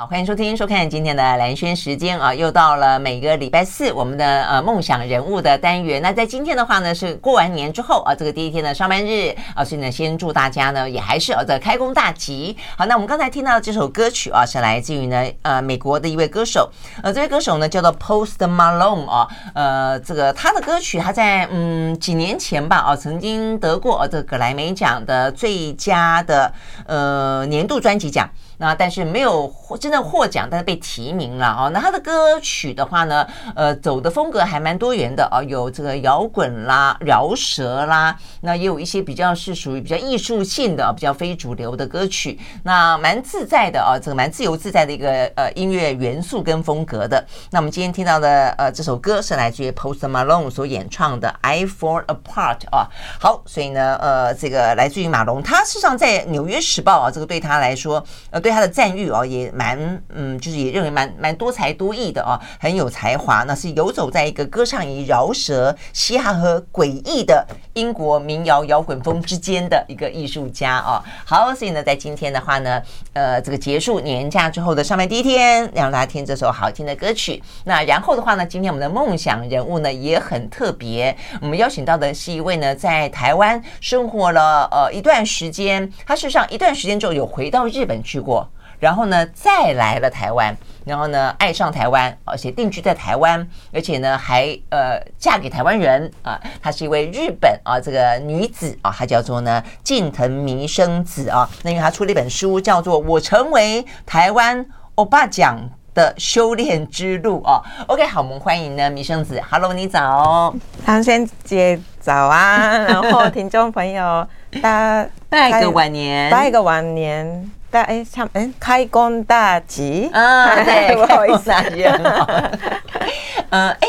好，欢迎收听、收看今天的兰轩时间啊，又到了每个礼拜四我们的呃梦想人物的单元。那在今天的话呢，是过完年之后啊，这个第一天的上班日啊，所以呢，先祝大家呢也还是啊这开工大吉。好，那我们刚才听到的这首歌曲啊，是来自于呢呃美国的一位歌手，呃这位歌手呢叫做 Post Malone 啊，呃这个他的歌曲他在嗯几年前吧啊曾经得过这个格莱美奖的最佳的呃年度专辑奖。那但是没有真正获奖，但是被提名了啊。那他的歌曲的话呢，呃，走的风格还蛮多元的啊，有这个摇滚啦、饶舌啦，那也有一些比较是属于比较艺术性的、比较非主流的歌曲。那蛮自在的啊，这个蛮自由自在的一个呃音乐元素跟风格的。那我们今天听到的呃这首歌是来自于 Post Malone 所演唱的《I Fall Apart》啊。好，所以呢，呃，这个来自于马龙，他事实上在《纽约时报》啊，这个对他来说，呃。对对他的赞誉哦，也蛮嗯，就是也认为蛮蛮多才多艺的哦，很有才华。那是游走在一个歌唱以饶舌、嘻哈和诡异的英国民谣摇滚风之间的一个艺术家哦。好，所以呢，在今天的话呢，呃，这个结束年假之后的上班第一天，让大家听这首好听的歌曲。那然后的话呢，今天我们的梦想人物呢也很特别，我们邀请到的是一位呢在台湾生活了呃一段时间，他事实上一段时间之后有回到日本去过。然后呢，再来了台湾，然后呢，爱上台湾，而且定居在台湾，而且呢，还呃嫁给台湾人啊。她是一位日本啊这个女子啊，她叫做呢近藤弥生子啊。那因为她出了一本书，叫做《我成为台湾欧巴奖的修炼之路》哦。OK，好，我们欢迎呢弥生子。Hello，你早，唐先姐早啊。然后听众朋友，大家 拜个晚年，拜个晚年。大哎，唱哎，开工大吉啊！对，不好意思啊，也很好。呃，哎，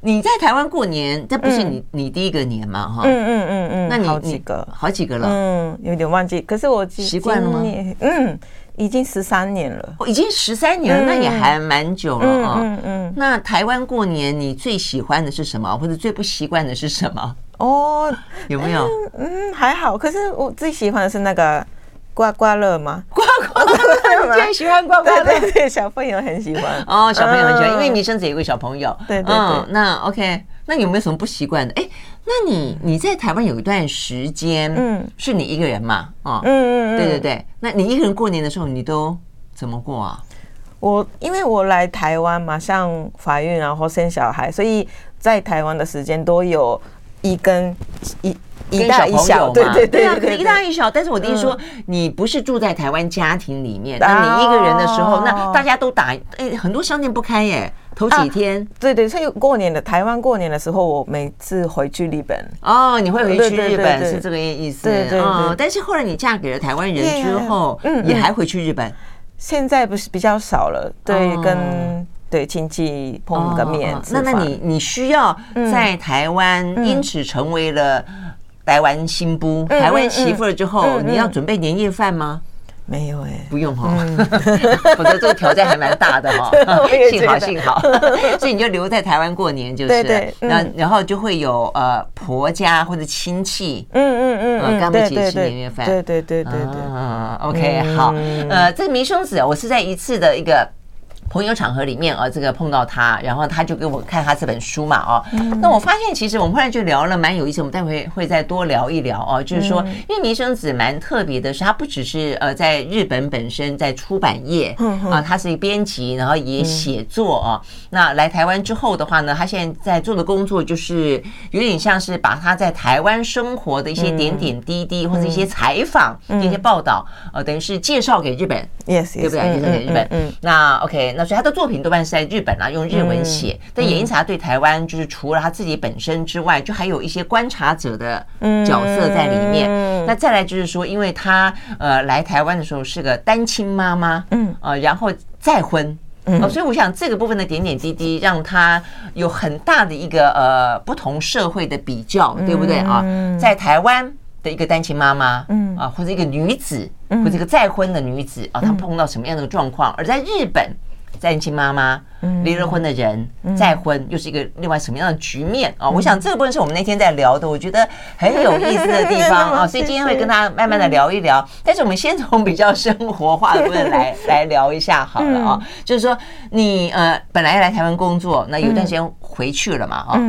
你在台湾过年，这不是你你第一个年嘛？哈，嗯嗯嗯嗯，那你好几个，好几个了，嗯，有点忘记。可是我习惯了吗？嗯，已经十三年了，已经十三年了，那也还蛮久了啊。嗯嗯。那台湾过年，你最喜欢的是什么，或者最不习惯的是什么？哦，有没有？嗯，还好。可是我最喜欢的是那个。刮刮乐吗？刮刮乐，你最喜欢刮刮乐？对对对，小朋友很喜欢哦，小朋友很喜欢，因为你生子有个小朋友。对对对，那 OK，那有没有什么不习惯的？哎，那你你在台湾有一段时间，嗯，是你一个人嘛？啊，嗯嗯嗯，对对对，那你一个人过年的时候，你都怎么过啊？我因为我来台湾嘛，像怀孕，然后生小孩，所以在台湾的时间都有一跟一。一大一小，对对对，可能一大一小。但是我的意思说，你不是住在台湾家庭里面，那你一个人的时候，那大家都打，哎，很多商店不开耶，头几天。对对，所以过年的台湾过年的时候，我每次回去日本。哦，你会回去日本是这个意思。对对对。但是后来你嫁给了台湾人之后，也还回去日本。现在不是比较少了，对，跟对亲戚碰个面。那那你你需要在台湾，因此成为了。台湾新妇，台湾媳妇了之后，你要准备年夜饭吗？没有哎，不用哈，否则这个挑战还蛮大的 哈。幸好幸好，所以你就留在台湾过年就是，然后然后就会有呃婆家或者亲戚，嗯嗯嗯，跟他们一起吃年夜饭，对对对对对。嗯，OK，好，呃，这个弥生子，我是在一次的一个。朋友场合里面啊，这个碰到他，然后他就给我看他这本书嘛，哦，那我发现其实我们后来就聊了蛮有意思，我们待会会再多聊一聊哦，就是说，因为弥生子蛮特别的是，他不只是呃在日本本身在出版业啊，他是一编辑，然后也写作啊。那来台湾之后的话呢，他现在在做的工作就是有点像是把他在台湾生活的一些点点滴滴或者一些采访、一些报道，呃，等于是介绍给日本，yes，对不对？介绍给日本，嗯，那 OK。那所以他的作品多半是在日本啊，用日文写。但演艺茶对台湾，就是除了他自己本身之外，就还有一些观察者的角色在里面。那再来就是说，因为他呃来台湾的时候是个单亲妈妈，嗯，啊，然后再婚。哦，所以我想这个部分的点点滴滴，让他有很大的一个呃不同社会的比较，对不对啊？在台湾的一个单亲妈妈，嗯啊，或者一个女子，或者一个再婚的女子啊，她碰到什么样的状况？而在日本。单亲妈妈离了婚的人再婚，又是一个另外什么样的局面啊？我想这个部分是我们那天在聊的，我觉得很有意思的地方啊，所以今天会跟大家慢慢的聊一聊。但是我们先从比较生活化的部分来来聊一下好了啊，就是说你呃本来来台湾工作，那有段时间回去了嘛啊，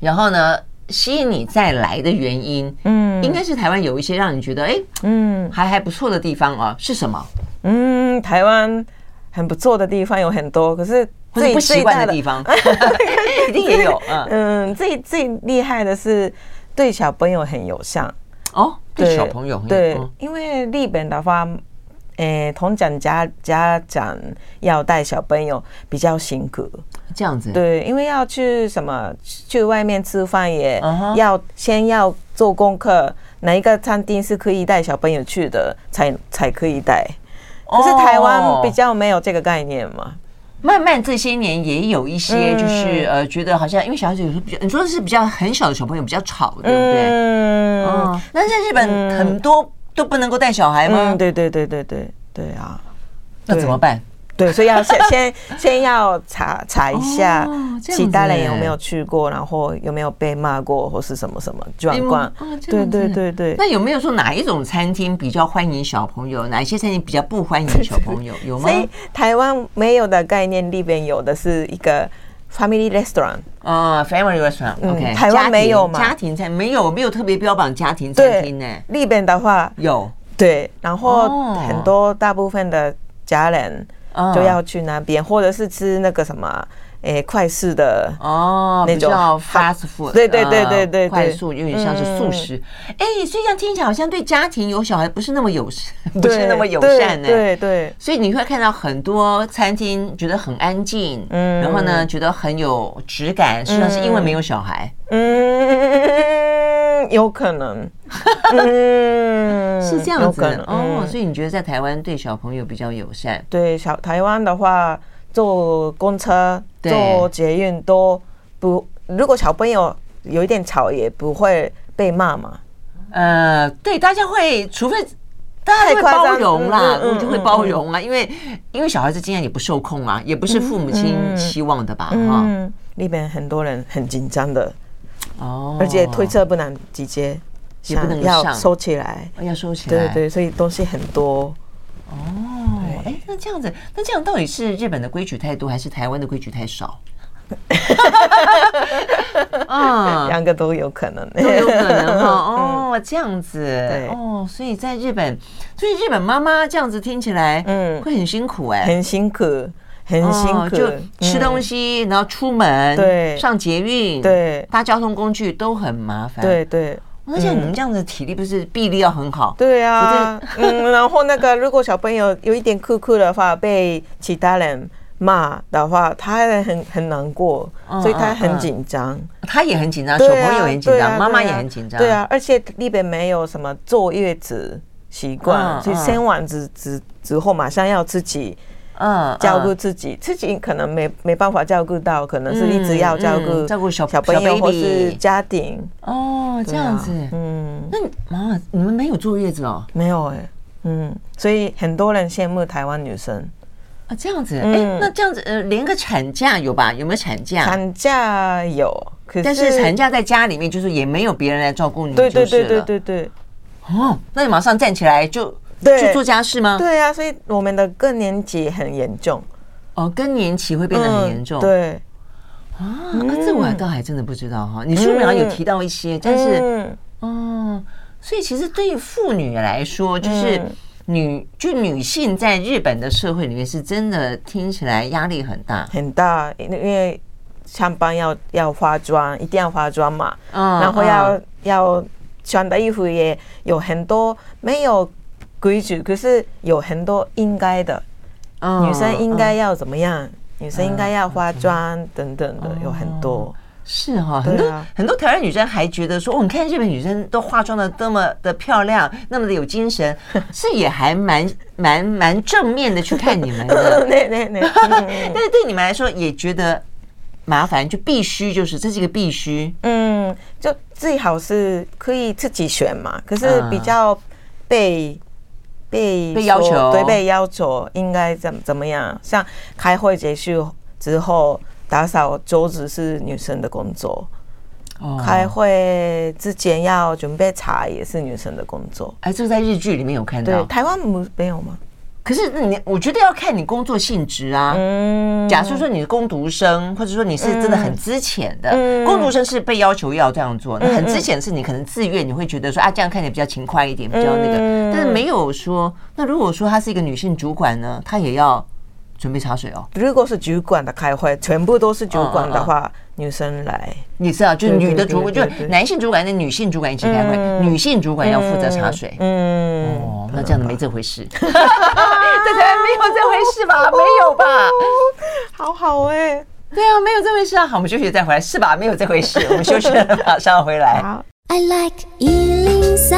然后呢吸引你再来的原因，嗯，应该是台湾有一些让你觉得哎，嗯，还还不错的地方啊，是什么？嗯，台湾。很不错的地方有很多，可是最不习惯的地方 一定也有。嗯，最最厉害的是对小朋友很友善哦，对小朋友很对，因为日本的话，诶，同讲家家长要带小朋友比较辛苦，这样子。对，因为要去什么去外面吃饭也要先要做功课，哪一个餐厅是可以带小朋友去的，才才可以带。可是台湾比较没有这个概念嘛，慢慢这些年也有一些，就是呃，觉得好像因为小孩子有时候比较，你说的是比较很小的小朋友比较吵，对不对？嗯，那在日本很多都不能够带小孩吗？对对对对对对啊，那怎么办？对，所以要先 先先要查查一下，其他人有没有去过，然后有没有被骂过，或是什么什么状况？对对对对。那有没有说哪一种餐厅比较欢迎小朋友，哪一些餐厅比较不欢迎小朋友？有吗？所以台湾没有的概念，里边有的是一个 family restaurant 啊，family restaurant。OK，台湾没有吗？家庭餐没有，没有特别标榜家庭餐厅呢。里边的话有，对，然后很多大部分的家人。就要去那边，或者是吃那个什么，诶，快式的哦，那种 fast food，对对对对对，快速有点像是素食。哎，所以这样听起来好像对家庭有小孩不是那么友善，不是那么友善呢。对对，所以你会看到很多餐厅觉得很安静，嗯，然后呢觉得很有质感，实际上是因为没有小孩。嗯，有可能，嗯，是这样子哦。所以你觉得在台湾对小朋友比较友善？对，小台湾的话，坐公车、坐捷运都不，如果小朋友有一点吵，也不会被骂嘛。呃，对，大家会，除非大家会包容啦，我就会包容啊，因为因为小孩子经常也不受控啊，也不是父母亲期望的吧？哈，那边很多人很紧张的。哦，而且推车不能直接，也不能要收起来，要收起来。对对，所以东西很多。哦，哎，那这样子，那这样到底是日本的规矩太多，还是台湾的规矩太少？啊，两个都有可能，都有可能哈。哦，这样子，对，哦，所以在日本，所以日本妈妈这样子听起来，嗯，会很辛苦哎，很辛苦。很辛苦，就吃东西，然后出门，对，上捷运，对，搭交通工具都很麻烦，对对。而且你们这样子体力不是臂力要很好，对啊，嗯，然后那个如果小朋友有一点哭哭的话，被其他人骂的话，他还很很难过，所以他很紧张，他也很紧张，小朋友也很紧张，妈妈也很紧张，对啊，而且那边没有什么坐月子习惯，所以生完子之之后马上要自己。嗯，照顾自己，自己可能没没办法照顾到，可能是一直要照顾照顾小小朋友或是家庭。哦，这样子，嗯，那妈妈，你们没有坐月子哦？没有哎，嗯，所以很多人羡慕台湾女生啊，这样子，哎，那这样子，呃，连个产假有吧？有没有产假？产假有，可是但是产假在家里面，就是也没有别人来照顾你，对对对对对对。哦，那你马上站起来就。对，去做家事吗？对啊，所以我们的更年期很严重。哦，更年期会变得很严重。对啊，那这我还倒还真的不知道哈。你书里面有提到一些，但是，嗯，所以其实对于妇女来说，就是女就女性在日本的社会里面，是真的听起来压力很大，很大。因为上班要要化妆，一定要化妆嘛。嗯，然后要要穿的衣服也有很多没有。规矩，可是有很多应该的，女生应该要怎么样？女生应该要化妆等等的，有很多。是哈，很多、啊、很多台湾女生还觉得说，哦，你看日本女生都化妆的这么的漂亮，那么的有精神，是也还蛮蛮蛮正面的去看你们的。对 对对。但是对你们来说，也觉得麻烦，就必须就是这是一个必须。嗯，就最好是可以自己选嘛，可是比较被、嗯、被被要求，对，被要求应该怎怎么样？像开会结束之后。打扫桌子是女生的工作，开会之前要准备茶也是女生的工作。哎，这个在日剧里面有看到，台湾没没有吗？可是你，我觉得要看你工作性质啊。嗯，假设说你是工读生，或者说你是真的很资浅的，工读生是被要求要这样做，那很资浅是你可能自愿，你会觉得说啊，这样看起来比较勤快一点，比较那个。但是没有说，那如果说她是一个女性主管呢，她也要。准备茶水哦。如果是主管的开会，全部都是主管的话，女生来。你知道，就是女的主管，就男性主管跟女性主管一起开会，女性主管要负责茶水。嗯，哦，那这样子没这回事。在台湾没有这回事吧？没有吧？好好哎。对啊，没有这回事啊。好，我们休息再回来，是吧？没有这回事。我们休息了，马上回来。好。I like 103,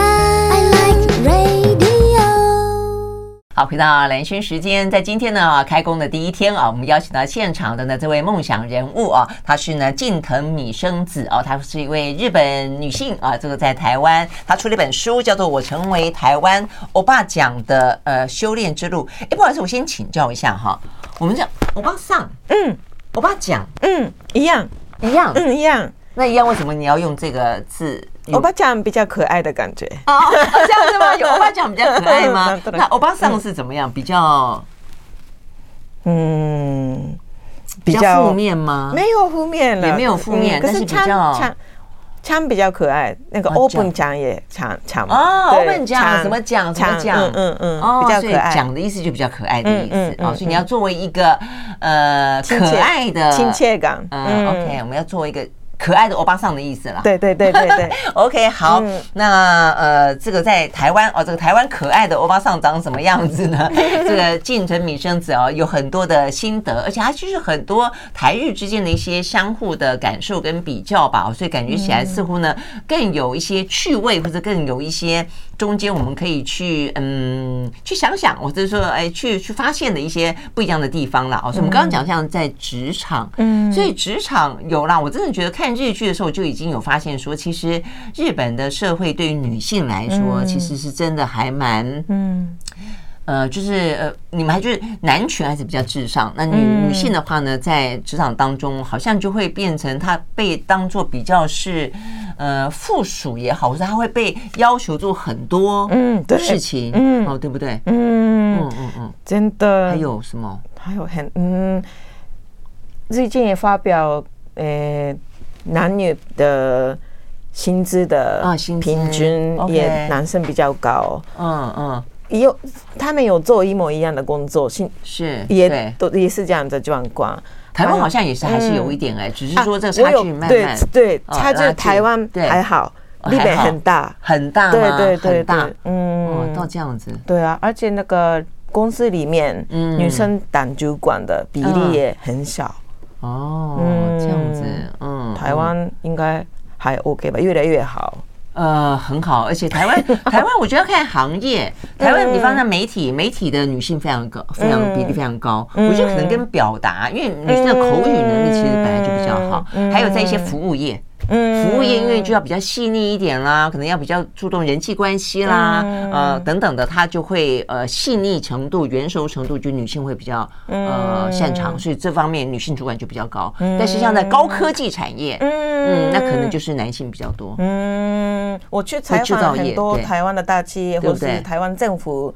好，回到蓝轩时间，在今天呢开工的第一天啊，我们邀请到现场的呢这位梦想人物啊，她是呢近藤米生子哦，她是一位日本女性啊，这个在台湾，她出了一本书叫做《我成为台湾欧巴讲的呃修炼之路》。哎，不好意思，我先请教一下哈，我们讲欧巴上，嗯，欧巴讲，嗯，一样，一样，嗯，一样，那一样为什么你要用这个字？欧巴讲比较可爱的感觉哦，这样子吗？有欧巴讲比较可爱吗？那欧巴桑是怎么样？比较，嗯，比较负面吗？没有负面了，也没有负面，但是比较枪枪比较可爱。那个欧本讲也枪枪哦，欧本讲什么讲什么讲？嗯嗯哦，比较可爱。讲的意思就比较可爱的意思哦，所以你要作为一个呃可爱的亲切感。嗯，OK，我们要作为一个。可爱的欧巴桑的意思啦，对对对对对，OK 好，嗯、那呃，这个在台湾哦，这个台湾可爱的欧巴桑长什么样子呢？这个近藤米生子哦，有很多的心得，而且它其实很多台日之间的一些相互的感受跟比较吧，所以感觉起来似乎呢更有一些趣味，或者更有一些中间我们可以去嗯去想想，或者说哎去去发现的一些不一样的地方了哦。所以我们刚刚讲像在职场，嗯，所以职场有啦，我真的觉得看。看日剧的时候就已经有发现说，其实日本的社会对于女性来说，其实是真的还蛮，嗯，呃，就是呃，你们还就是男权还是比较至上。那女女性的话呢，在职场当中，好像就会变成她被当做比较是呃附属也好，或者她会被要求做很多嗯事情嗯。哦对不对？嗯。嗯嗯嗯。真的还有什么？还有很嗯最近也发表呃。男女的薪资的啊，薪平均也男生比较高，嗯嗯，有他们有做一模一样的工作，是是也都也是这样的状况。台湾好像也是还是有一点哎，只是说这个差距慢慢对对差距，台湾还好，日本很大。很大，对对对大，嗯，到这样子，对啊，而且那个公司里面，女生当主管的比例也很小。哦，这样子，嗯，台湾应该还 OK 吧，越来越好，呃，很好，而且台湾，台湾我觉得要看行业，台湾比方像媒体，媒体的女性非常高，非常比例非常高，我觉得可能跟表达，因为女性的口语能力其实本来就比较好，还有在一些服务业。嗯，服务业因为就要比较细腻一点啦，可能要比较注重人际关系啦，呃等等的，它就会呃细腻程度、圆熟程度，就女性会比较呃擅长，所以这方面女性主管就比较高。但是像在高科技产业，嗯，那可能就是男性比较多。嗯，我去采访很多台湾的大企业，或是台湾政府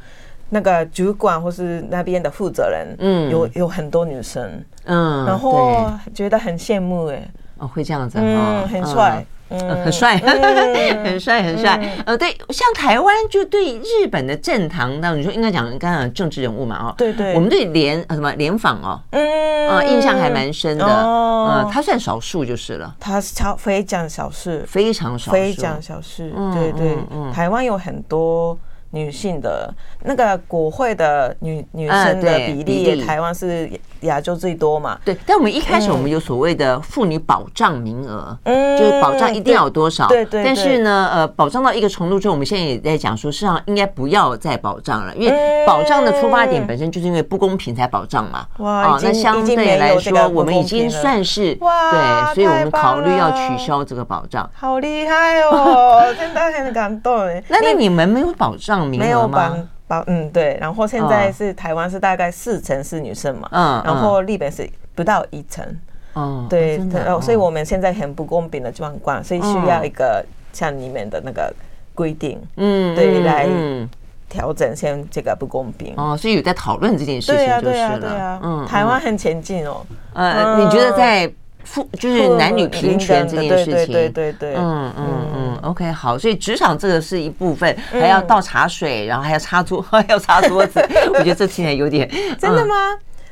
那个主管，或是那边的负责人，嗯，有有很多女生，嗯，然后觉得很羡慕哎。哦，会这样子哈，很帅，嗯。很帅，很帅，很帅。呃，对，像台湾就对日本的政坛，那你说应该讲刚刚政治人物嘛，哦，对对，我们对联什么联访哦，嗯，啊，印象还蛮深的，呃，他算少数就是了，他超非常少数，非常少数，非常少数，对对，台湾有很多女性的那个国会的女女生的比例，台湾是亚洲最多嘛？对。但我们一开始我们有所谓的妇女保障名额，嗯，就是保障一定要有多少？对对。但是呢，呃，保障到一个程度之后，我们现在也在讲说，实际上应该不要再保障了，因为保障的出发点本身就是因为不公平才保障嘛。哇，那相对来说，我们已经算是对，所以我们考虑要取消这个保障。好厉害哦，真的很感动。那那你们没有保障？没有保保嗯对，然后现在是台湾是大概四成是女生嘛，嗯，然后日本是不到一成，哦，对，所以我们现在很不公平的状况，所以需要一个像你们的那个规定，嗯，对，来调整先这个不公平。哦，所以有在讨论这件事情，对啊，对啊，对啊，嗯，台湾很前进哦，呃，你觉得在？就是男女平权这件事情，对对对对，嗯嗯嗯，OK，好，所以职场这个是一部分，还要倒茶水，然后还要擦桌，还要擦桌子，我觉得这听起来有点 真的吗？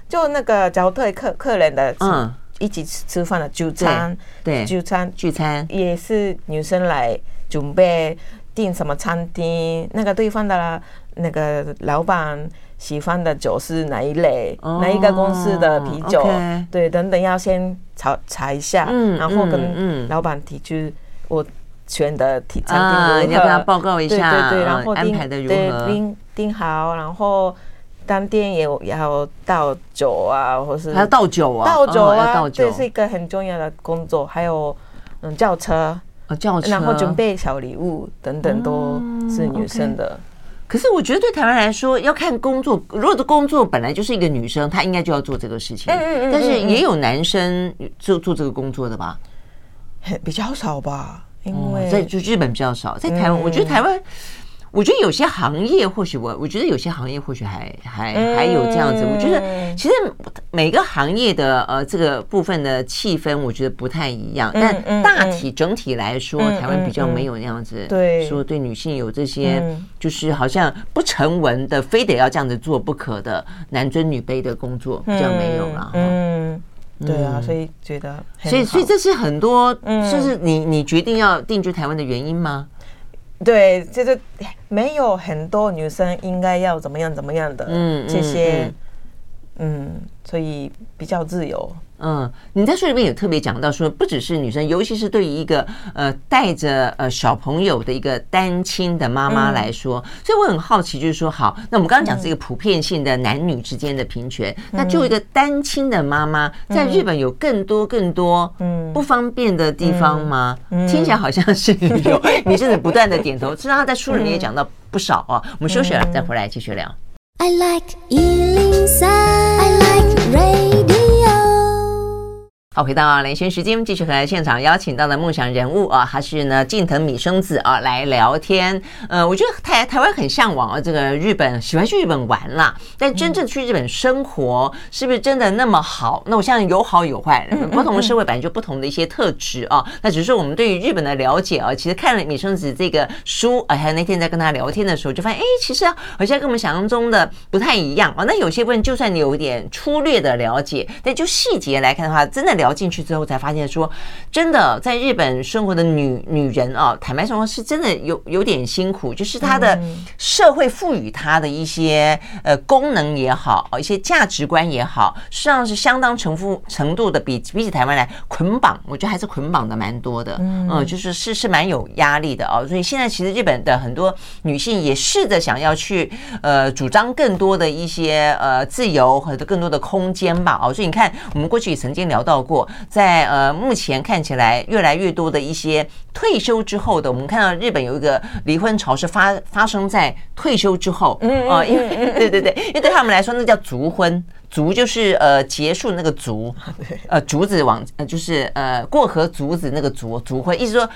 就那个招待客客人的，嗯，一起吃吃饭的聚餐，对，聚餐聚餐也是女生来准备订什么餐厅，那个对方的那个老板。喜欢的酒是哪一类？哪一个公司的啤酒？对，等等要先查查一下，然后跟老板提出我选的餐厅，你要跟他报告一下，对对对，然后安排的如何？订订好，然后当天也要倒酒啊，或是还要倒酒啊，倒酒啊，这是一个很重要的工作。还有嗯，轿车，叫车，然后准备小礼物等等，都是女生的。可是我觉得对台湾来说，要看工作。如果的工作本来就是一个女生，她应该就要做这个事情。嗯嗯嗯。但是也有男生做做这个工作的吧？比较少吧，因为在就日本比较少，在台湾，我觉得台湾。我觉得有些行业或许我，我觉得有些行业或许还还还有这样子。我觉得其实每个行业的呃这个部分的气氛，我觉得不太一样。但大体整体来说，台湾比较没有那样子，对，说对女性有这些就是好像不成文的，非得要这样子做不可的男尊女卑的工作，比较没有了。嗯，对啊，所以觉得，所以所以这是很多，就是你你决定要定居台湾的原因吗？对，就是没有很多女生应该要怎么样怎么样的，嗯，这些，嗯，所以比较自由。嗯，你在书里面有特别讲到说，不只是女生，尤其是对于一个呃带着呃小朋友的一个单亲的妈妈来说，嗯、所以我很好奇，就是说，好，那我们刚刚讲是一个普遍性的男女之间的平权，嗯、那就一个单亲的妈妈，在日本有更多更多嗯。不方便的地方吗？嗯。嗯、听起来好像是有，你真的不断的点头，实际上在书里面也讲到不少啊。我们休息了，再回来继续聊。I like 103, I like radio 好，回到连线时间，继续和现场邀请到的梦想人物啊，还是呢近藤米生子啊来聊天。呃，我觉得台台湾很向往啊，这个日本喜欢去日本玩啦，但真正去日本生活是不是真的那么好？那我相信有好有坏，不同的社会本来就不同的一些特质啊。那只是说我们对于日本的了解啊，其实看了米生子这个书啊，还有那天在跟他聊天的时候，就发现哎，其实好像跟我们想象中的不太一样啊。那有些部分就算你有一点粗略的了解，但就细节来看的话，真的了。聊进去之后，才发现说，真的在日本生活的女女人啊，坦白说，是真的有有点辛苦。就是她的社会赋予她的一些呃功能也好，一些价值观也好，实际上是相当程度程度的比比起台湾来捆绑，我觉得还是捆绑的蛮多的。嗯，就是是是蛮有压力的哦。所以现在其实日本的很多女性也试着想要去呃主张更多的一些呃自由和更多的空间吧。哦，所以你看，我们过去也曾经聊到过。在呃，目前看起来越来越多的一些退休之后的，我们看到日本有一个离婚潮是发发生在退休之后，嗯啊，因为对对对，因为对他们来说那叫族婚，竹就是呃结束那个竹，呃竹子往呃就是呃过河竹子那个竹竹婚，意思说。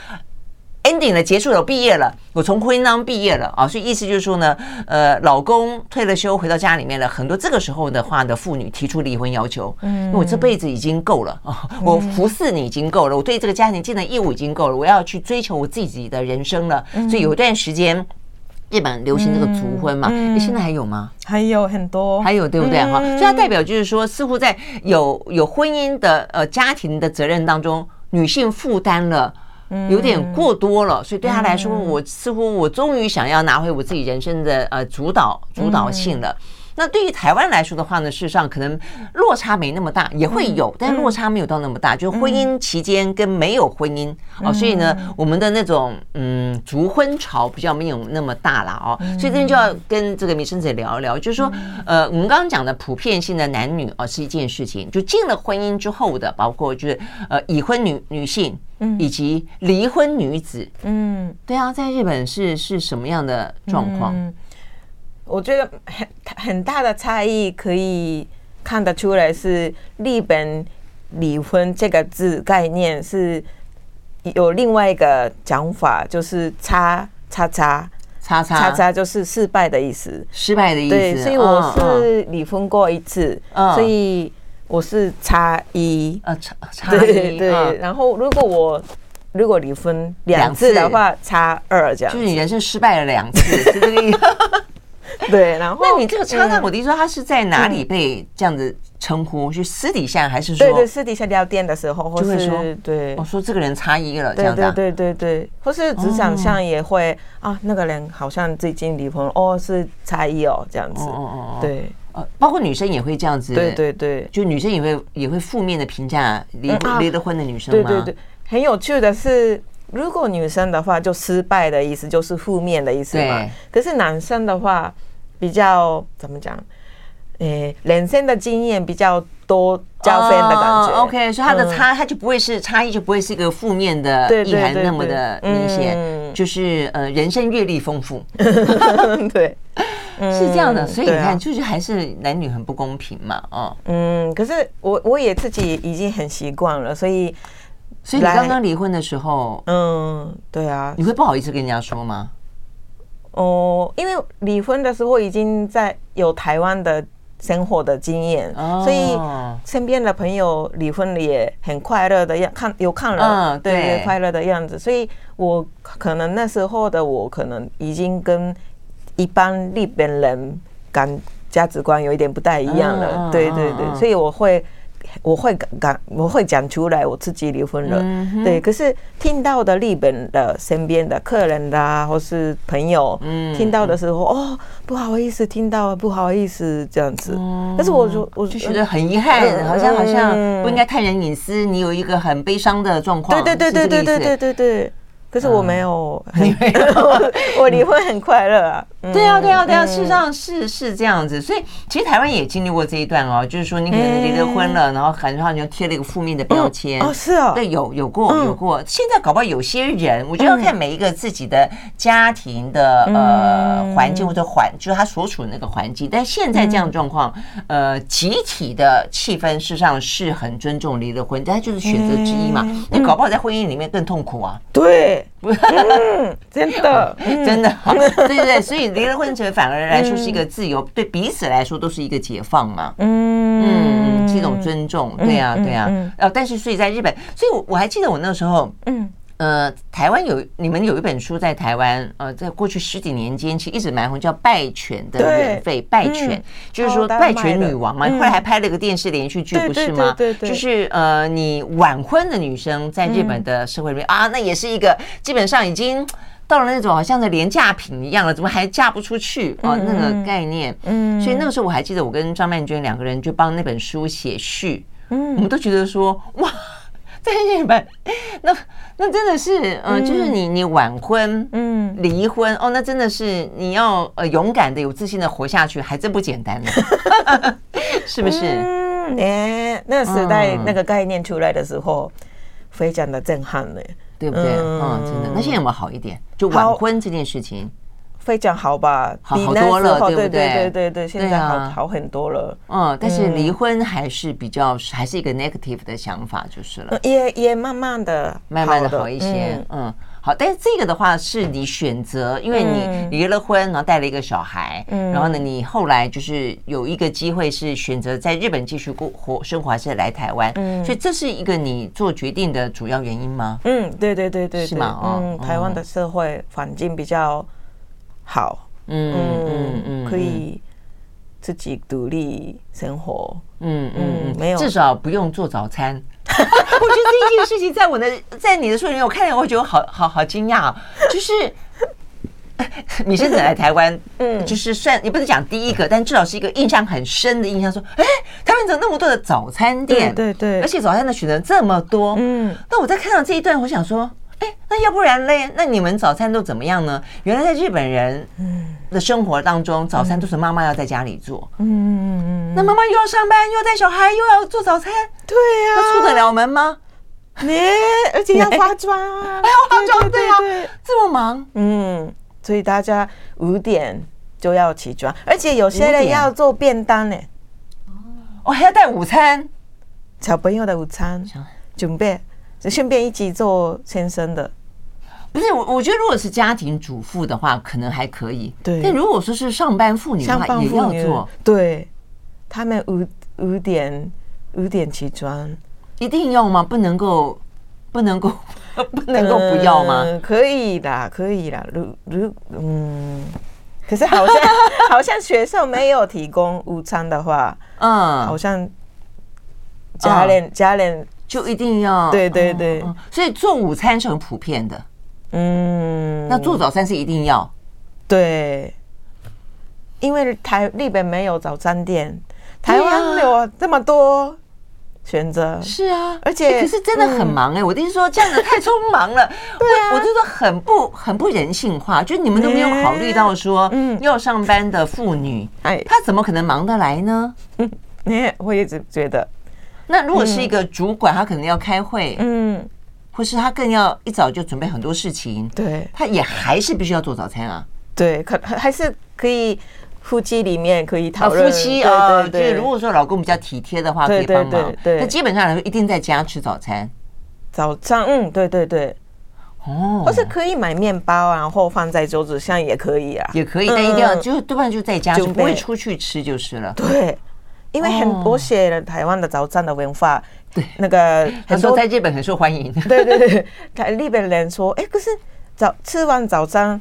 Ending 了，结束了，我毕业了，我从婚姻当中毕业了啊，所以意思就是说呢，呃，老公退了休，回到家里面了，很多这个时候的话的妇女提出离婚要求，嗯，因为我这辈子已经够了啊，我服侍你已经够了，我对这个家庭尽的义务已经够了，我要去追求我自己的人生了，所以有一段时间日本流行这个族婚嘛，你现在还有吗？还有很多，还有对不对哈？所以它代表就是说，似乎在有有婚姻的呃家庭的责任当中，女性负担了。有点过多了，所以对他来说，我似乎我终于想要拿回我自己人生的呃主导主导性了。那对于台湾来说的话呢，事实上可能落差没那么大，也会有，但落差没有到那么大。就是婚姻期间跟没有婚姻哦，所以呢，我们的那种嗯逐婚潮比较没有那么大了哦。所以这边就要跟这个米生姐聊一聊，就是说呃，我们刚刚讲的普遍性的男女哦是一件事情，就进了婚姻之后的，包括就是呃已婚女女性，以及离婚女子，嗯，对啊，在日本是是什么样的状况？我觉得很很大的差异可以看得出来，是日本离婚这个字概念是有另外一个讲法，就是叉叉叉叉叉叉，就是失败的意思，失败的意思。对，所以我是离婚过一次，所以我是叉一啊，叉叉一。对，然后如果我如果离婚两次的话，叉二这样，就是你人生失败了两次，是这个意思。对，然后那你这个叉叉，我弟说他是在哪里被这样子称呼？是私底下还是说？对对，私底下聊天的时候，或是说对，我说这个人差一了，这样子。对对对对，或是职场上也会啊，那个人好像最近离婚哦，是差一哦，这样子。哦哦哦，对，呃，包括女生也会这样子。对对对，就女生也会也会负面的评价离离了婚的女生吗？对对对，很有趣的是，如果女生的话，就失败的意思就是负面的意思嘛。可是男生的话。比较怎么讲？诶、欸，人生的经验比较多，加分的感觉。Oh, OK，所以他的差，他就不会是差异，就不会是一个负面的意涵那么的明显。就是呃，人生阅历丰富。对，是这样的。所以你看，就是还是男女很不公平嘛。哦，嗯。可是我我也自己已经很习惯了，所以，所以你刚刚离婚的时候，嗯，对啊，你会不好意思跟人家说吗？哦，因为离婚的时候已经在有台湾的生活的经验，所以身边的朋友离婚了也很快乐的样，看有看了，对，快乐的样子。所以我可能那时候的我可能已经跟一般日本人感价值观有一点不太一样了，对对对，所以我会。我会讲，我会讲出来，我自己离婚了，嗯、对。可是听到的日本的身边的客人啦，或是朋友，嗯、听到的时候，哦，不好意思，听到不好意思这样子。嗯、但是我就我就觉得很遗憾，嗯、好像好像不应该探人隐私，你有一个很悲伤的状况，对对对对对对对对对。可是我没有，你没有 我离婚很快乐啊！对啊，对啊，对啊，事实上是是这样子。所以其实台湾也经历过这一段哦，就是说你可能离了婚了，然后很多人就贴了一个负面的标签。哦，是啊，对，有有过有过。现在搞不好有些人，我觉得要看每一个自己的家庭的呃环境或者环，就是他所处的那个环境。但现在这样状况，呃，集体的气氛事实上是很尊重离了婚，但他就是选择之一嘛。你搞不好在婚姻里面更痛苦啊。对。不，真的，真的，对对对，所以离了婚者反而来说是一个自由，对彼此来说都是一个解放嘛，嗯。嗯，是一种尊重，对呀对呀，呃，但是所以在日本，所以我我还记得我那时候，嗯。呃，台湾有你们有一本书在台湾，呃，在过去十几年间，其实一直蛮红，叫《败犬的远吠》，败犬就是说败犬女王嘛，后来还拍了个电视连续剧，不是吗？对对，就是呃，你晚婚的女生在日本的社会里面啊，那也是一个基本上已经到了那种好像是廉价品一样了，怎么还嫁不出去？啊？那个概念，嗯，所以那个时候我还记得，我跟张曼娟两个人就帮那本书写序，嗯，我们都觉得说哇。在日本，那那真的是，嗯、呃，就是你你晚婚，嗯，离婚，哦，那真的是你要呃勇敢的、有自信的活下去，还真不简单呢，是不是？嗯，哎，那个时代那个概念出来的时候，非常的震撼呢，对不对？嗯、哦，真的。那现在有没有好一点？就晚婚这件事情。非常好吧，好好多了，对不对？对对对对，现在好好很多了。嗯，但是离婚还是比较还是一个 negative 的想法，就是了。也也慢慢的、慢慢的好一些。嗯，好。但是这个的话是你选择，因为你离了婚，然后带了一个小孩，嗯然后呢，你后来就是有一个机会是选择在日本继续过活生活，还是来台湾？嗯，所以这是一个你做决定的主要原因吗？嗯，对对对对，是吗？嗯，台湾的社会环境比较。好，嗯嗯嗯，可以自己独立生活，嗯嗯，没有，至少不用做早餐，我觉得这件事情在我的在你的书里面，我看了我觉得好好好惊讶，就是 你是来台湾，嗯，就是算也不是讲第一个，但至少是一个印象很深的印象，说，哎，台湾怎么那么多的早餐店？对对，而且早餐的选择这么多，嗯，那我在看到这一段，我想说。哎，那要不然嘞？那你们早餐都怎么样呢？原来在日本人的生活当中，早餐都是妈妈要在家里做。嗯嗯嗯。那妈妈又要上班，又要带小孩，又要做早餐。对呀。那出得了门吗？你而且要化妆，还要化妆，对啊，这么忙。嗯，所以大家五点就要起床，而且有些人要做便当呢。哦，我还要带午餐，小朋友的午餐准备。就顺便一起做先生的，不是我。我觉得如果是家庭主妇的话，可能还可以。对，但如果说是上班妇女的话，也要做。对，他们五五点五点起床，一定要吗？不能够，不能够，不能够不要吗？嗯，可以的，可以的。如如嗯，可是好像 好像学校没有提供午餐的话，嗯，好像家人家人。就一定要对对对，所以做午餐是很普遍的，嗯，那做早餐是一定要，对，因为台日本没有早餐店，台湾有这么多选择，是啊，而且可是真的很忙哎，我听说这样子太匆忙了，对啊，我觉得很不很不人性化，就你们都没有考虑到说，嗯，要上班的妇女，哎，她怎么可能忙得来呢？嗯，我一直觉得。那如果是一个主管，他可能要开会，嗯，或是他更要一早就准备很多事情，对，他也还是必须要做早餐啊。对，可还是可以夫妻里面可以讨论。夫妻啊，就是，如果说老公比较体贴的话，可以帮忙。对，那基本上来说，一定在家吃早餐。早上，嗯，对对对，哦，或是可以买面包啊，然后放在桌子上也可以啊，也可以，但一定要就多半就在家，就不会出去吃就是了。对。因为很多写了台湾的早餐的文化，对。那个 很多在日本很受欢迎。对对对，台日本人说，哎，可是早吃完早餐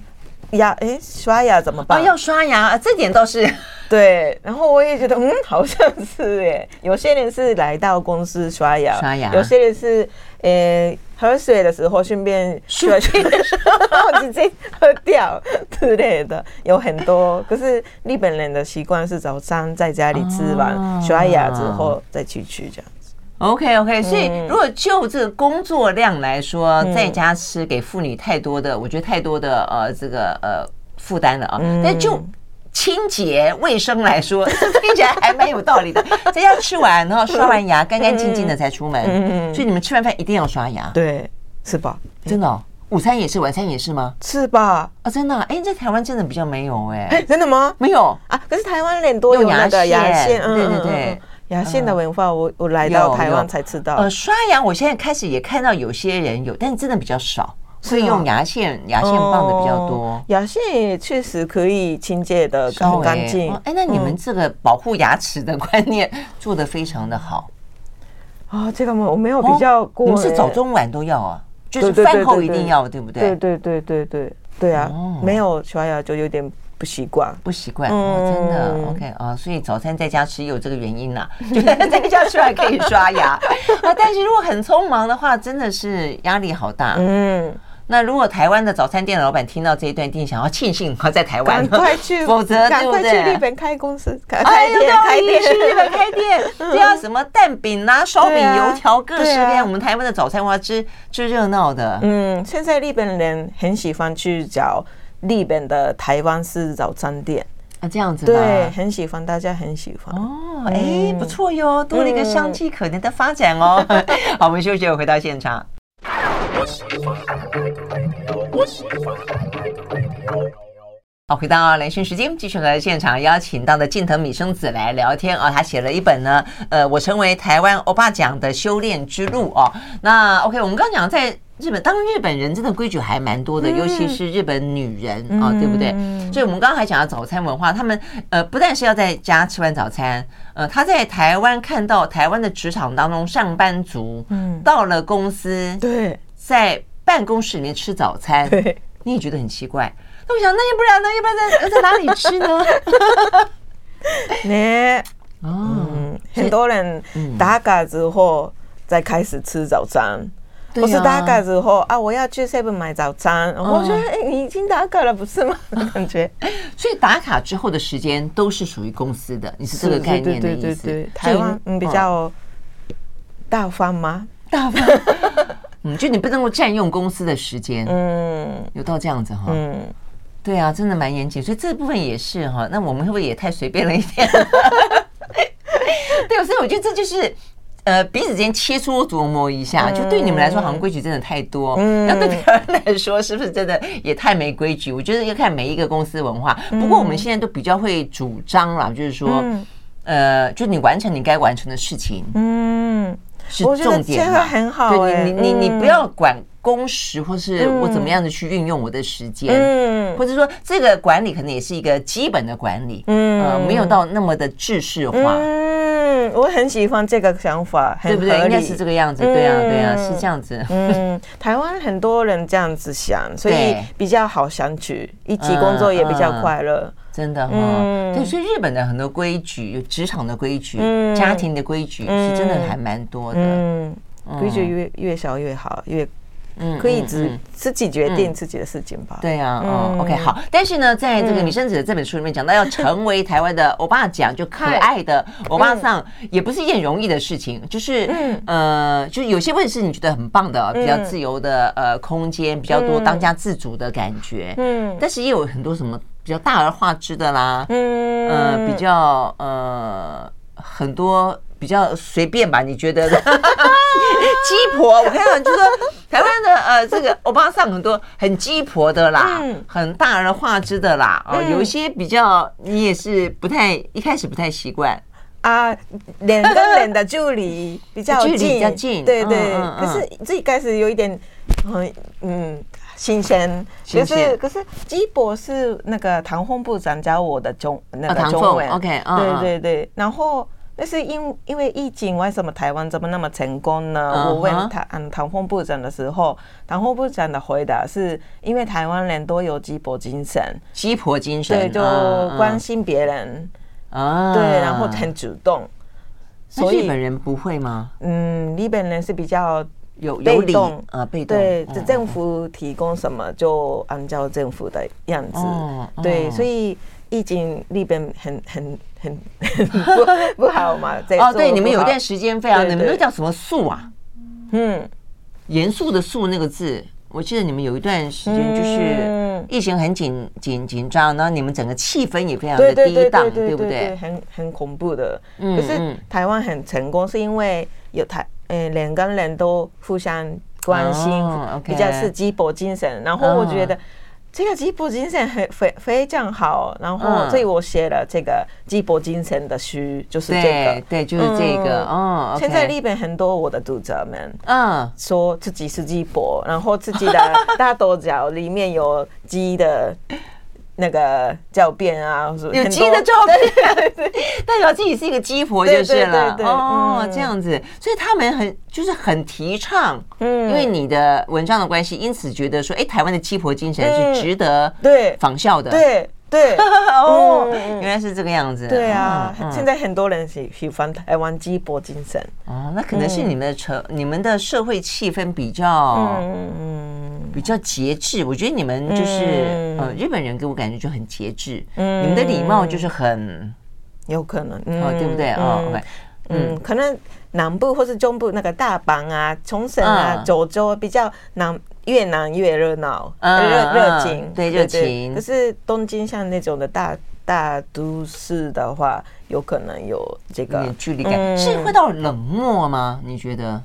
牙哎刷牙怎么办？要刷牙，这点倒是 对。然后我也觉得，嗯，好像是哎，有些人是来到公司刷牙，刷牙，有些人是呃。喝水的时候顺便刷去的时候直接喝掉之类的，有很多。可是日本人的习惯是早上在家里吃完刷牙之后再去吃这样子。OK OK，所以如果就这个工作量来说，在家吃给妇女太多的，我觉得太多的呃这个呃负担了啊。但就清洁卫生来说，听起来还蛮有道理的。在家吃完，然后刷完牙，干干净净的才出门。嗯，所以你们吃完饭一定要刷牙。对，是吧？真的，午餐也是，晚餐也是吗？是吧？啊，真的？哎，在台湾真的比较没有哎。真的吗？没有啊。可是台湾人多有那个牙线，对对对，牙线的文化，我我来到台湾才知道。呃，刷牙，我现在开始也看到有些人有，但是真的比较少。所以用牙线，牙线棒的比较多。牙线也确实可以清洁的很干净。哎，那你们这个保护牙齿的观念做的非常的好。啊，这个我我没有比较过。你们是早中晚都要啊？就是饭后一定要，对不对？对对对对对对啊！没有刷牙就有点不习惯，不习惯。哦，真的。OK 啊，所以早餐在家吃也有这个原因呐，就在家吃还可以刷牙啊。但是如果很匆忙的话，真的是压力好大。嗯。那如果台湾的早餐店的老板听到这一段，一定想要庆幸他在台湾，赶快去，否则赶快去日本开公司，开店，开店，去日本开店，这要什么蛋饼啊、烧饼、油条，各式各样。我们台湾的早餐我要吃吃热闹的。嗯，现在日本人很喜欢去找日本的台湾式早餐店啊，这样子对，很喜欢，大家很喜欢。哦，哎，不错哟，多了一个商机可能的发展哦。好，我们休息，我回到现场。好，回到兰萱时间，继续和现场邀请到的近藤米生子来聊天啊。他写了一本呢，呃，我成为台湾欧巴奖的修炼之路哦。那 OK，我们刚刚讲在日本当日本人真的规矩还蛮多的，尤其是日本女人啊，对不对？所以我们刚刚还讲到早餐文化，他们呃不但是要在家吃完早餐，呃，他在台湾看到台湾的职场当中上班族，嗯，到了公司，对。在办公室里面吃早餐，你也觉得很奇怪。那我想，那要不然呢？要不然在在哪里吃呢？呢？哦，很多人打卡之后再开始吃早餐。对啊、我是打卡之后啊，我要去 seven 买早餐。嗯、我觉得哎、欸，你已经打卡了，不是吗？感觉。所以打卡之后的时间都是属于公司的，你是这个概念的意思？台湾嗯比较大方吗？大方。嗯，就你不能够占用公司的时间。嗯，有到这样子哈。嗯，对啊，真的蛮严谨。所以这部分也是哈。那我们会不会也太随便了一点？对，所以我觉得这就是。呃，彼此之间切磋琢磨一下，就对你们来说，好像规矩真的太多。嗯，那对别人来说，是不是真的也太没规矩？我觉得要看每一个公司文化。不过我们现在都比较会主张了，就是说，呃，就你完成你该完成的事情，嗯，是重点嘛。很好，对你，你，你不要管工时，或是我怎么样的去运用我的时间，嗯，或者说这个管理可能也是一个基本的管理，嗯，呃，没有到那么的制式化。嗯，我很喜欢这个想法，对不对？应该是这个样子，对啊，对啊，是这样子。嗯，台湾很多人这样子想，所以比较好相处，一起工作也比较快乐。真的哈，对，所以日本的很多规矩，有职场的规矩，家庭的规矩，是真的还蛮多的。嗯，规矩越越少越好，越。嗯，可以自自己决定自己的事情吧。对呀，嗯，OK，好。但是呢，在这个女生子的这本书里面讲到，要成为台湾的欧巴讲，就可爱的 欧巴桑，也不是一件容易的事情。就是，呃，就是有些位置是你觉得很棒的，比较自由的呃空间，比较多当家自主的感觉。嗯。但是也有很多什么比较大而化之的啦，嗯，呃，比较呃很多。比较随便吧？你觉得？鸡婆，我看到就是说台湾的呃，这个欧巴上很多很鸡婆的啦，嗯、很大而化之的啦。哦，嗯、有一些比较你也是不太一开始不太习惯啊，脸跟脸的距离比较近，比较近，对对。嗯嗯嗯、可是最开始有一点嗯嗯新鲜，可是可是鸡婆是那个唐凤部长教我的中那个中文、哦、，OK，、嗯、对对对，然后。但是因因为疫情，为什么台湾怎么那么成功呢？Uh huh. 我问他，嗯，唐凤部长的时候，唐凤部长的回答是因为台湾人都有鸡婆精神，鸡婆精神，对，就关心别人啊，uh huh. 对，然后很主动。所以日本人不会吗？嗯，日本人是比较有被动啊，被动，对，这政府提供什么就按照政府的样子，uh. 对，所以。疫情日本很很很 不不好嘛？哦，对，你们有一段时间非常，你们都叫什么肃啊？嗯，严肃的肃那个字，我记得你们有一段时间就是疫情很紧紧紧张，然后你们整个气氛也非常的低档，对不对？很很恐怖的。可是台湾很成功，是因为有台呃两个人都互相关心，比较是鸡婆精神。然后我觉得。这个鸡脖精神很非非常好，然后所以我写了这个鸡脖精神的书，就是这个，对，就是这个。哦，现在日本很多我的读者们，嗯，说自己是鸡脖，然后自己的大豆角里面有鸡的。那个照片啊，有鸡的照片，代表自己是一个鸡婆就是了。哦，这样子，所以他们很就是很提倡，嗯，因为你的文章的关系，因此觉得说，哎，台湾的鸡婆精神是值得对。仿效的，对对。哦，原来是这个样子。对啊，现在很多人喜喜欢台湾鸡脖精神。哦，那可能是你们的社你们的社会气氛比较嗯。比较节制，我觉得你们就是呃，日本人给我感觉就很节制。嗯，你们的礼貌就是很有可能，哦，对不对？哦，OK，嗯，可能南部或是中部那个大阪啊、冲绳啊、九州比较南，越南越热闹，热热情，对热情。可是东京像那种的大大都市的话，有可能有这个距离感，是会到冷漠吗？你觉得？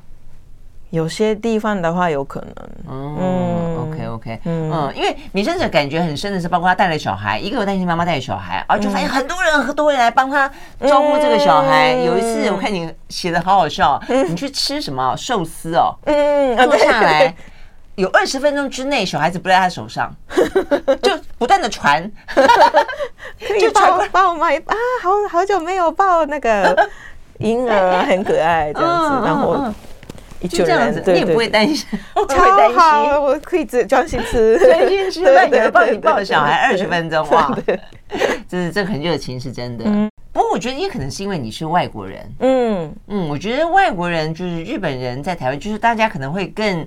有些地方的话有可能，嗯，OK OK，嗯，因为米生子感觉很深的是，包括她带了小孩，一个有担心妈妈带小孩，而就发现很多人很多人来帮他招呼这个小孩。有一次我看你写的好好笑，你去吃什么寿司哦，嗯，坐下来有二十分钟之内小孩子不在他手上，就不断的传，可以抱抱吗？啊，好好久没有抱那个婴儿，很可爱这样子，然后。就这样子，你也不会担心，超好，我可以只专心吃，专心吃饭，有人帮你抱小孩二十分钟，哇，这是这很热情，是真的。不过我觉得也可能是因为你是外国人，嗯，嗯嗯，我觉得外国人就是日本人在台湾，就是大家可能会更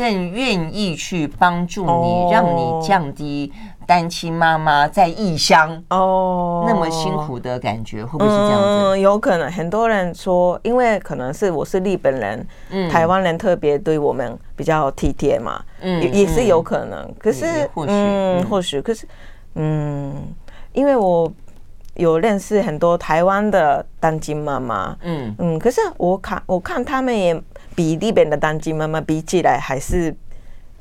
更愿意去帮助你，哦、让你降低。单亲妈妈在异乡哦，那么辛苦的感觉，会不会是这样子？嗯，有可能。很多人说，因为可能是我是日本人，嗯，台湾人特别对我们比较体贴嘛，嗯，也是有可能。可是，或许，嗯，或许，可是，嗯，因为我有认识很多台湾的单亲妈妈，嗯嗯，可是我看我看他们也比那边的单亲妈妈比起来，还是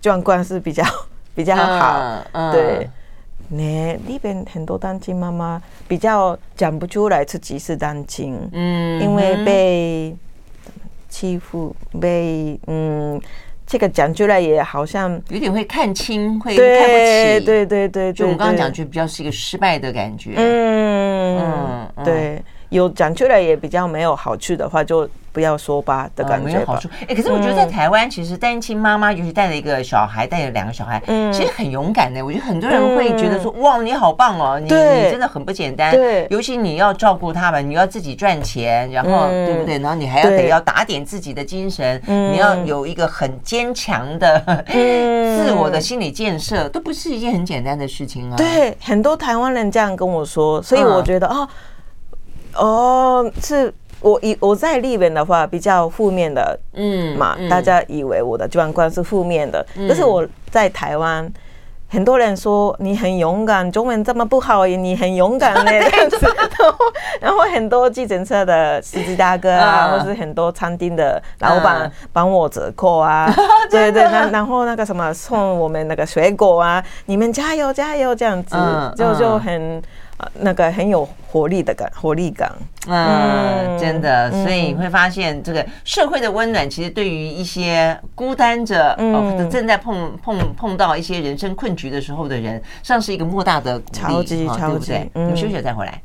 状况是比较 比较好，对。那那边很多单亲妈妈比较讲不出来自己是单亲，嗯，因为被欺负，被嗯，这个讲出来也好像有点会看清，会看不起，对对对对，就我刚刚讲，就比较是一个失败的感觉，嗯嗯，对，有讲出来也比较没有好处的话就。不要说吧的感觉，没有好处。哎，可是我觉得在台湾，其实单亲妈妈，尤其带了一个小孩，带了两个小孩，嗯，其实很勇敢的。我觉得很多人会觉得说，哇，你好棒哦，你你真的很不简单。对，尤其你要照顾他们，你要自己赚钱，然后对不对？然后你还要得要打点自己的精神，你要有一个很坚强的 自我的心理建设，都不是一件很简单的事情啊。对，很多台湾人这样跟我说，所以我觉得啊，哦是。我以我在日本的话比较负面的，嗯嘛，大家以为我的状况是负面的，但是我在台湾，很多人说你很勇敢，中文这么不好，你很勇敢嘞，这样子，然后 然后很多计程车的司机大哥啊，或是很多餐厅的老板帮我折扣啊，对对，然然后那个什么送我们那个水果啊，你们加油加油这样子，就就很。那个很有活力的感，活力感，嗯，真的，所以你会发现，这个社会的温暖，其实对于一些孤单着，正在碰碰碰到一些人生困局的时候的人，像是一个莫大的鼓励，超级超级，对不对？我们休息再回来。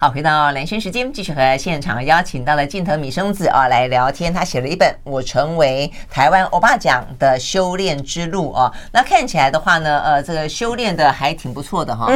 好，回到兰萱时间，继续和现场邀请到了近藤米生子啊来聊天。他写了一本《我成为台湾欧巴奖的修炼之路》啊，那看起来的话呢，呃，这个修炼的还挺不错的哈。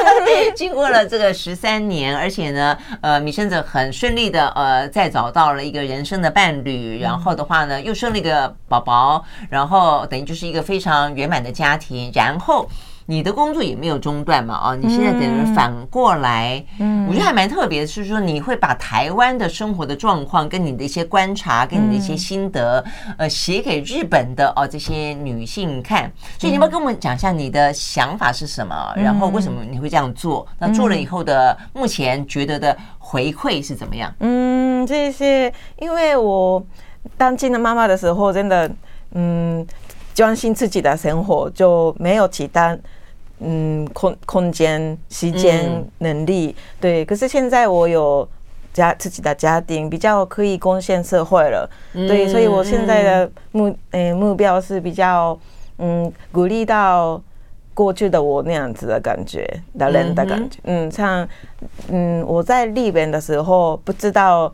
经过了这个十三年，而且呢，呃，米生子很顺利的呃再找到了一个人生的伴侣，然后的话呢，又生了一个宝宝，然后等于就是一个非常圆满的家庭，然后。你的工作也没有中断嘛？哦，你现在等于反过来，嗯，我觉得还蛮特别的，是说你会把台湾的生活的状况跟你的一些观察，跟你的一些心得，呃，写给日本的哦这些女性看。所以你要不要跟我们讲一下你的想法是什么？然后为什么你会这样做？那做了以后的目前觉得的回馈是怎么样？嗯，这些因为我当亲的妈妈的时候，真的嗯，专心自己的生活，就没有其他。嗯，空空间、时间、能力，嗯、对。可是现在我有家自己的家庭，比较可以贡献社会了，嗯、对。所以我现在的目呃目标是比较嗯鼓励到过去的我那样子的感觉的人的感觉，嗯，嗯，像嗯我在日本的时候不知道，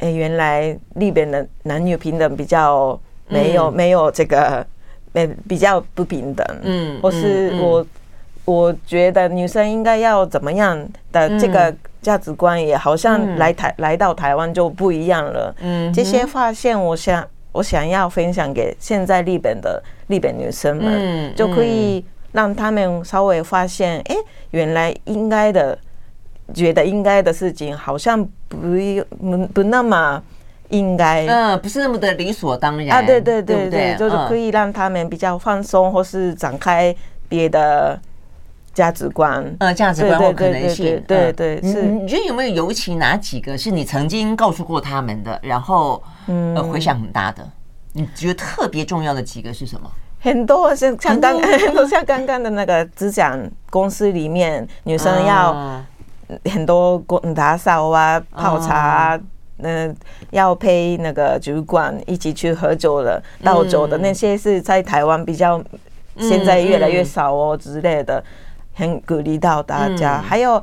哎，原来日本的男女平等比较没有、嗯、没有这个呃比较不平等，嗯，或是我。我觉得女生应该要怎么样的这个价值观也好像来台、嗯、来到台湾就不一样了。嗯，这些发现，我想我想要分享给现在日本的日本女生们，嗯，就可以让他们稍微发现，哎，原来应该的，觉得应该的事情，好像不不不那么应该，嗯，不是那么的理所当然啊。对对对对，对对就是可以让他们比较放松，或是展开别的。价值观，呃，价值观或可能性，对对，是。你觉得有没有尤其哪几个是你曾经告诉过他们的，然后呃回响很大的？你觉得特别重要的几个是什么？很多像像刚 很多像刚刚的那个职场公司里面，女生要很多工打扫啊、泡茶啊，嗯，要陪那个主管一起去喝酒的、倒酒的那些，是在台湾比较现在越来越少哦之类的。很鼓励到大家，还有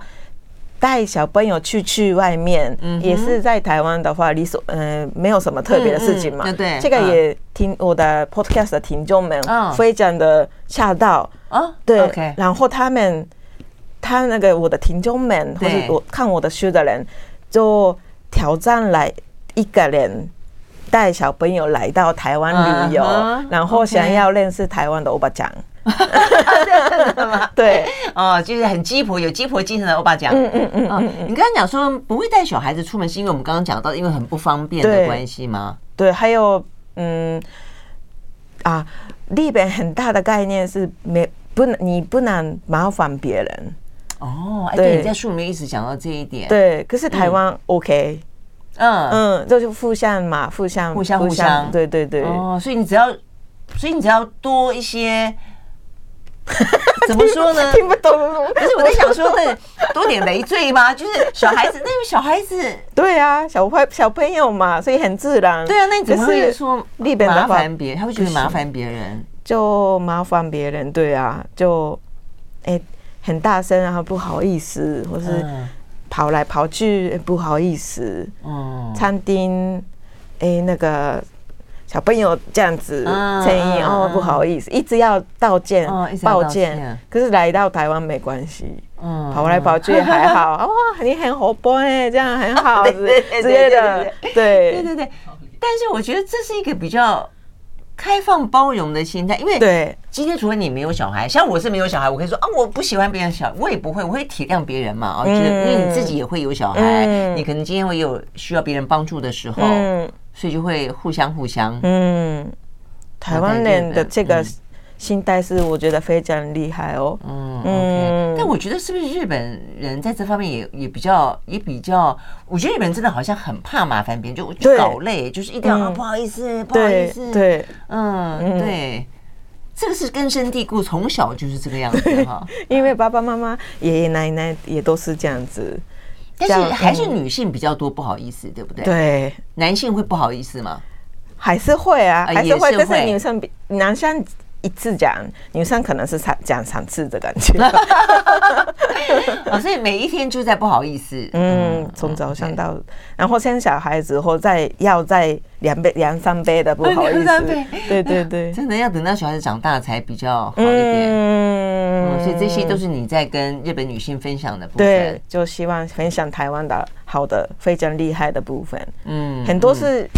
带小朋友去去外面，也是在台湾的话，理所嗯没有什么特别的事情嘛。对，这个也听我的 podcast 的听众们非常的恰到啊。对，然后他们他那个我的听众们或者我看我的书的人，就挑战来一个人带小朋友来到台湾旅游，然后想要认识台湾的欧巴讲。对，哦，就是很鸡婆，有鸡婆精神的欧巴讲。嗯嗯嗯嗯。你刚刚讲说不会带小孩子出门，是因为我们刚刚讲到，因为很不方便的关系吗？对，还有嗯啊，日本很大的概念是没不能你不能麻烦别人。哦，哎，对，你在书里面一直讲到这一点。对，可是台湾 OK。嗯嗯，就是互相嘛，互相互相互相。对对对。哦，所以你只要，所以你只要多一些。怎么说呢？听不懂。可是我在想说，那多点累赘吗？就是小孩子，那个小孩子，对啊，小朋小朋友嘛，所以很自然。对啊，那你怎么会说麻烦别人？他会觉得麻烦别人，就麻烦别人。对啊，就哎很大声，然后不好意思，或是跑来跑去不好意思。嗯，餐厅哎那个。小朋友这样子声音哦，不好意思，一直要道歉，抱歉。可是来到台湾没关系，嗯，跑来跑去还好。哇，你很活泼哎，这样很好 之类的。对对对对，但是我觉得这是一个比较开放包容的心态，因为对今天除了你没有小孩，像我是没有小孩，我可以说啊，我不喜欢别人小，我也不会，我会体谅别人嘛。啊，觉得因为你自己也会有小孩，你可能今天会有需要别人帮助的时候。所以就会互相互相。嗯，台湾人的这个心态是我觉得非常厉害哦。嗯嗯，但我觉得是不是日本人在这方面也也比较也比较？我觉得日本人真的好像很怕麻烦别人，就就搞累，就是一定要不好意思，不好意思。对，嗯，对，这个是根深蒂固，从小就是这个样子哈。因为爸爸妈妈、爷爷奶奶也都是这样子。但是还是女性比较多不好意思，对不对？对，男性会不好意思吗？还是会啊，还是会。但是女生比男生一次讲，女生可能是三讲三次的感觉。所以每一天就在不好意思。嗯，从早上到，然后生小孩子后再要再两杯、两三杯的不好意思。对对对，真的要等到小孩子长大才比较好一点。嗯，所以这些都是你在跟日本女性分享的部分。对，就希望分享台湾的好的、非常厉害的部分。嗯，很多是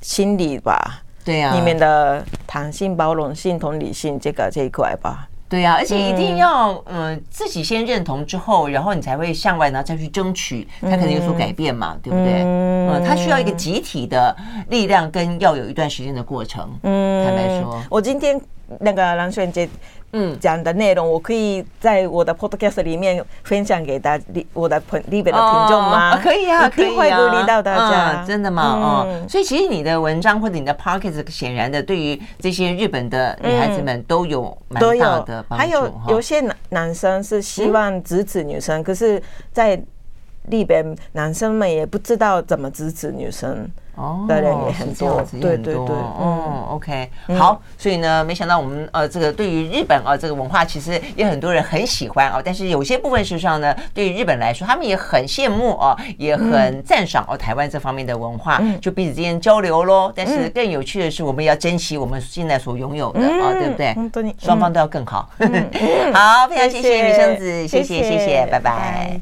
心理吧，对呀，里面的弹性、包容性、同理性这个这一块吧。对呀，而且一定要嗯自己先认同之后，然后你才会向外，然后再去争取，他可能有所改变嘛，对不对？嗯，它需要一个集体的力量，跟要有一段时间的过程。嗯，坦白说，我今天那个蓝萱姐。嗯，讲的内容我可以在我的 podcast 里面分享给大家，我的朋日本的听众吗？可以啊，可以啊，会鼓励到大家。真的吗？哦，所以其实你的文章或者你的 podcast 显然的，对于这些日本的女孩子们都有蛮大的帮助。还有有些男男生是希望支持女生，可是，在日本男生们也不知道怎么支持女生。哦，对对也很多，对对对，嗯，OK，好，所以呢，没想到我们呃，这个对于日本啊，这个文化其实也很多人很喜欢啊，但是有些部分事实上呢，对于日本来说，他们也很羡慕啊，也很赞赏哦，台湾这方面的文化，就彼此之间交流喽。但是更有趣的是，我们要珍惜我们现在所拥有的啊，对不对？双方都要更好。好，非常谢谢米生子，谢谢谢谢，拜拜。